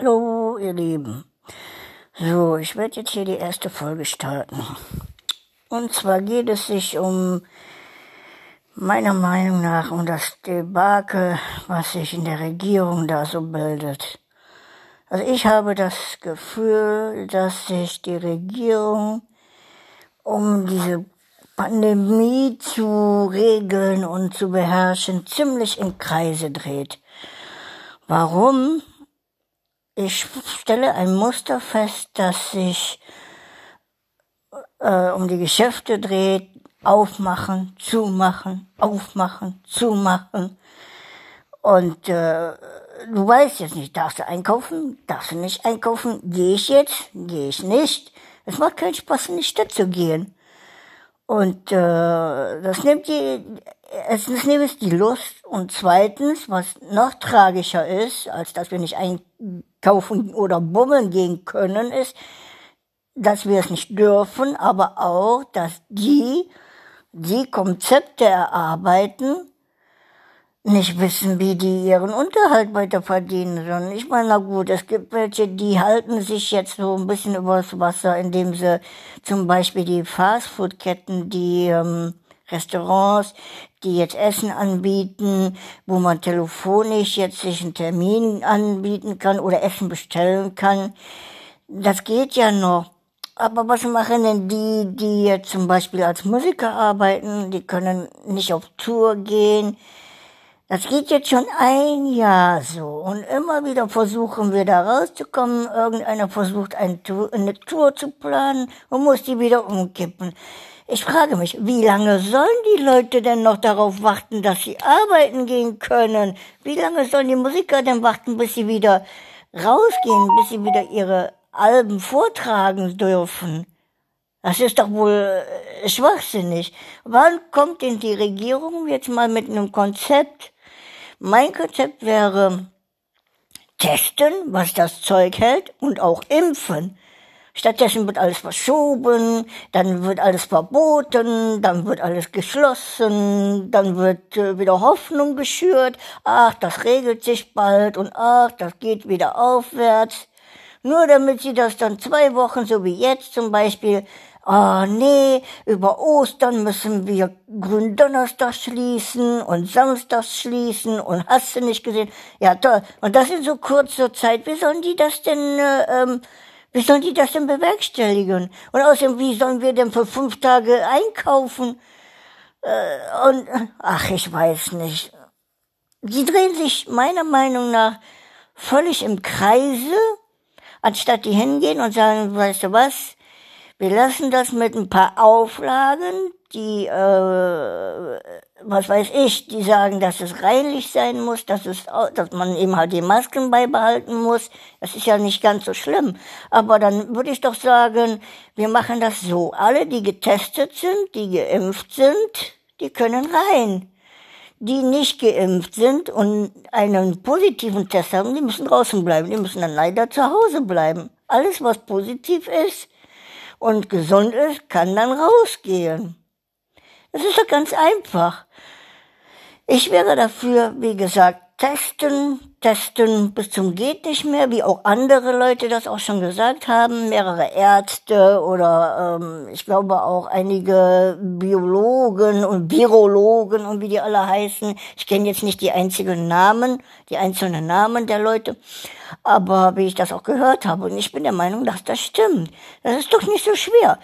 Hallo, ihr Lieben. So, ich werde jetzt hier die erste Folge starten. Und zwar geht es sich um, meiner Meinung nach, um das Debakel, was sich in der Regierung da so bildet. Also ich habe das Gefühl, dass sich die Regierung um diese Pandemie zu regeln und zu beherrschen ziemlich in Kreise dreht. Warum? Ich stelle ein Muster fest, das sich äh, um die Geschäfte dreht, aufmachen, zumachen, aufmachen, zumachen. Und äh, du weißt jetzt nicht, darfst du einkaufen, darfst du nicht einkaufen, gehe ich jetzt, gehe ich nicht. Es macht keinen Spaß, in die Stadt zu gehen. Und äh, das nimmt die, erstens nimmt es die Lust und zweitens, was noch tragischer ist, als dass wir nicht einkaufen oder bummeln gehen können, ist, dass wir es nicht dürfen, aber auch, dass die, die Konzepte erarbeiten, nicht wissen, wie die ihren Unterhalt weiter verdienen sollen. Ich meine, na gut, es gibt welche, die halten sich jetzt so ein bisschen übers Wasser, indem sie zum Beispiel die Fastfood-Ketten, die ähm, Restaurants, die jetzt Essen anbieten, wo man telefonisch jetzt sich einen Termin anbieten kann oder Essen bestellen kann. Das geht ja noch. Aber was machen denn die, die jetzt zum Beispiel als Musiker arbeiten? Die können nicht auf Tour gehen das geht jetzt schon ein Jahr so und immer wieder versuchen wir da rauszukommen. Irgendeiner versucht eine Tour, zu planen und muss die wieder umkippen. Ich frage mich, wie lange sollen die Leute denn noch darauf warten, dass sie arbeiten gehen können? Wie lange sollen die Musiker denn warten, bis sie wieder rausgehen, bis sie wieder ihre Alben vortragen dürfen? Das ist doch wohl äh, schwachsinnig. Wann kommt denn die Regierung jetzt mal mit einem Konzept, mein Konzept wäre testen, was das Zeug hält und auch impfen. Stattdessen wird alles verschoben, dann wird alles verboten, dann wird alles geschlossen, dann wird äh, wieder Hoffnung geschürt, ach, das regelt sich bald und ach, das geht wieder aufwärts. Nur damit sie das dann zwei Wochen, so wie jetzt zum Beispiel, ah nee, über Ostern müssen wir Gründonnerstag schließen und Samstag schließen und hast du nicht gesehen? Ja toll. Und das in so kurzer Zeit. Wie sollen die das denn, äh, ähm, wie sollen die das denn bewerkstelligen? Und außerdem, wie sollen wir denn für fünf Tage einkaufen? Äh, und, ach, ich weiß nicht. Sie drehen sich meiner Meinung nach völlig im Kreise, anstatt die hingehen und sagen, weißt du was, wir lassen das mit ein paar Auflagen, die, äh, was weiß ich, die sagen, dass es reinlich sein muss, dass es, dass man eben halt die Masken beibehalten muss. Das ist ja nicht ganz so schlimm. Aber dann würde ich doch sagen, wir machen das so. Alle, die getestet sind, die geimpft sind, die können rein. Die nicht geimpft sind und einen positiven Test haben, die müssen draußen bleiben. Die müssen dann leider zu Hause bleiben. Alles, was positiv ist, und gesund ist, kann dann rausgehen. Das ist doch ganz einfach. Ich wäre dafür, wie gesagt, testen, testen bis zum geht nicht mehr, wie auch andere Leute das auch schon gesagt haben, mehrere Ärzte oder ähm, ich glaube auch einige Biologen und Virologen und wie die alle heißen. Ich kenne jetzt nicht die einzigen Namen, die einzelnen Namen der Leute, aber wie ich das auch gehört habe und ich bin der Meinung, dass das stimmt. Das ist doch nicht so schwer.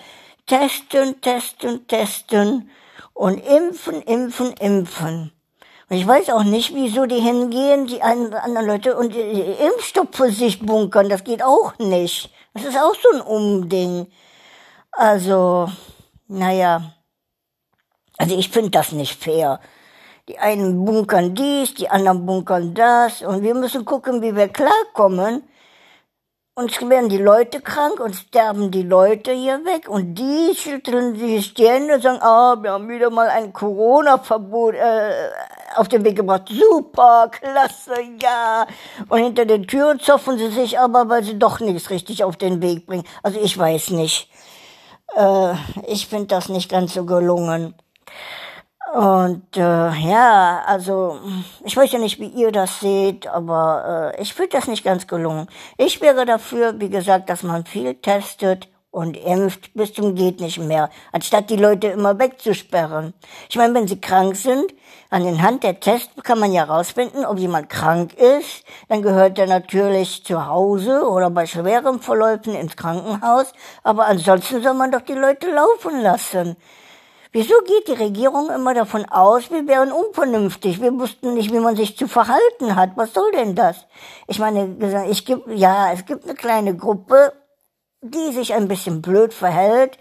Testen, testen, testen und impfen, impfen, impfen. Und ich weiß auch nicht, wieso die hingehen, die anderen Leute und Impfstoff für sich bunkern. Das geht auch nicht. Das ist auch so ein Umding. Also, naja. Also ich finde das nicht fair. Die einen bunkern dies, die anderen bunkern das. Und wir müssen gucken, wie wir klarkommen. Uns werden die Leute krank und sterben die Leute hier weg und die schütteln sich die Hände und sagen, ah, wir haben wieder mal ein Corona-Verbot äh, auf den Weg gebracht. Super, klasse, ja. Und hinter den Türen zoffen sie sich aber, weil sie doch nichts richtig auf den Weg bringen. Also ich weiß nicht. Äh, ich finde das nicht ganz so gelungen. Und äh, ja, also ich weiß ja nicht, wie ihr das seht, aber äh, ich finde das nicht ganz gelungen. Ich wäre dafür, wie gesagt, dass man viel testet und impft bis zum geht nicht mehr, anstatt die Leute immer wegzusperren. Ich meine, wenn sie krank sind, an den Hand der Tests kann man ja rausfinden, ob jemand krank ist. Dann gehört er natürlich zu Hause oder bei schweren Verläufen ins Krankenhaus. Aber ansonsten soll man doch die Leute laufen lassen. Wieso geht die Regierung immer davon aus, wir wären unvernünftig, wir wussten nicht, wie man sich zu verhalten hat? Was soll denn das? Ich meine, ich gibt, ja, es gibt eine kleine Gruppe, die sich ein bisschen blöd verhält.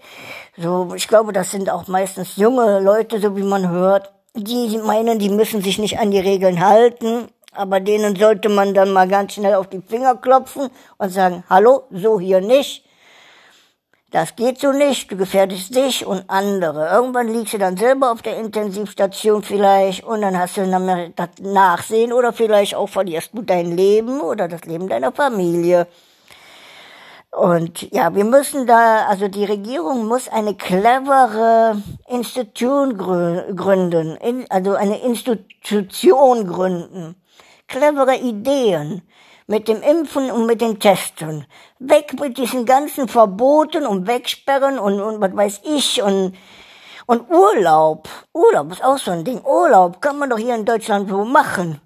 So, ich glaube, das sind auch meistens junge Leute, so wie man hört, die meinen, die müssen sich nicht an die Regeln halten. Aber denen sollte man dann mal ganz schnell auf die Finger klopfen und sagen, hallo, so hier nicht. Das geht so nicht, du gefährdest dich und andere. Irgendwann liegst du dann selber auf der Intensivstation vielleicht und dann hast du das Nachsehen oder vielleicht auch verlierst du dein Leben oder das Leben deiner Familie. Und ja, wir müssen da, also die Regierung muss eine clevere Institution gründen, also eine Institution gründen. Clevere Ideen mit dem Impfen und mit den Testen. Weg mit diesen ganzen Verboten und Wegsperren und, und was weiß ich und, und Urlaub. Urlaub ist auch so ein Ding. Urlaub kann man doch hier in Deutschland so machen.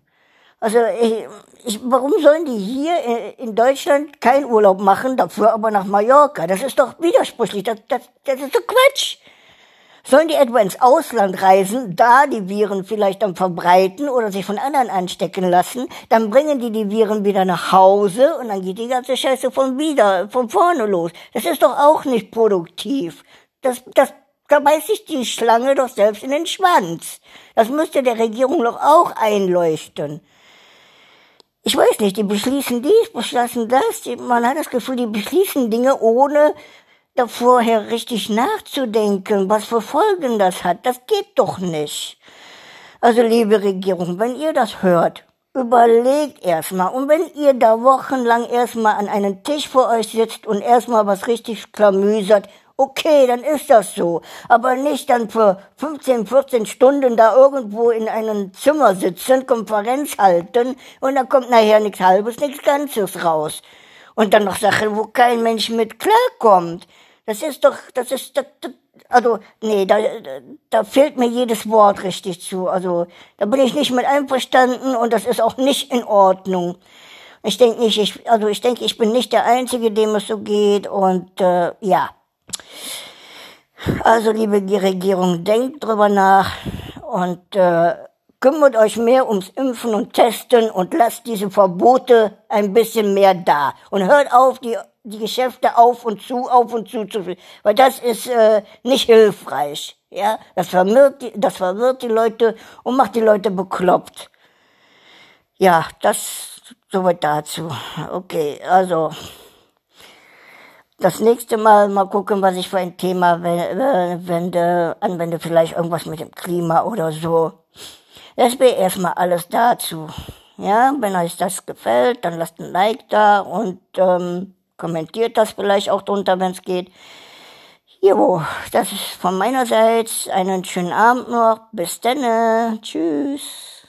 Also ich, ich, warum sollen die hier in Deutschland keinen Urlaub machen, dafür aber nach Mallorca? Das ist doch widersprüchlich. Das, das, das ist doch Quatsch. Sollen die etwa ins Ausland reisen, da die Viren vielleicht dann verbreiten oder sich von anderen anstecken lassen, dann bringen die die Viren wieder nach Hause und dann geht die ganze Scheiße von wieder, von vorne los. Das ist doch auch nicht produktiv. Das, das, da beißt sich die Schlange doch selbst in den Schwanz. Das müsste der Regierung doch auch einleuchten. Ich weiß nicht, die beschließen dies, beschließen das. Man hat das Gefühl, die beschließen Dinge ohne da vorher richtig nachzudenken, was für Folgen das hat. Das geht doch nicht. Also liebe Regierung, wenn ihr das hört, überlegt erstmal. Und wenn ihr da wochenlang erstmal an einem Tisch vor euch sitzt und erstmal was richtig klamüsert, okay, dann ist das so. Aber nicht dann für 15, 14 Stunden da irgendwo in einem Zimmer sitzen, Konferenz halten und dann kommt nachher nichts Halbes, nichts Ganzes raus. Und dann noch Sachen, wo kein Mensch mit klarkommt. Das ist doch, das ist, das, das, also, nee, da, da fehlt mir jedes Wort richtig zu. Also, da bin ich nicht mit einverstanden und das ist auch nicht in Ordnung. Ich denke nicht, ich, also ich denke, ich bin nicht der Einzige, dem es so geht und äh, ja. Also, liebe Regierung, denkt drüber nach und äh, Kümmert euch mehr ums Impfen und Testen und lasst diese Verbote ein bisschen mehr da. Und hört auf, die, die Geschäfte auf und zu, auf und zu zu, weil das ist äh, nicht hilfreich. Ja, das verwirrt, die, das verwirrt die Leute und macht die Leute bekloppt. Ja, das soweit dazu. Okay, also das nächste Mal mal gucken, was ich für ein Thema wende, anwende, vielleicht irgendwas mit dem Klima oder so. Das wäre erstmal alles dazu. Ja, wenn euch das gefällt, dann lasst ein Like da und ähm, kommentiert das vielleicht auch drunter, wenn es geht. Jo, das ist von meiner Seite. Einen schönen Abend noch. Bis dann. Tschüss.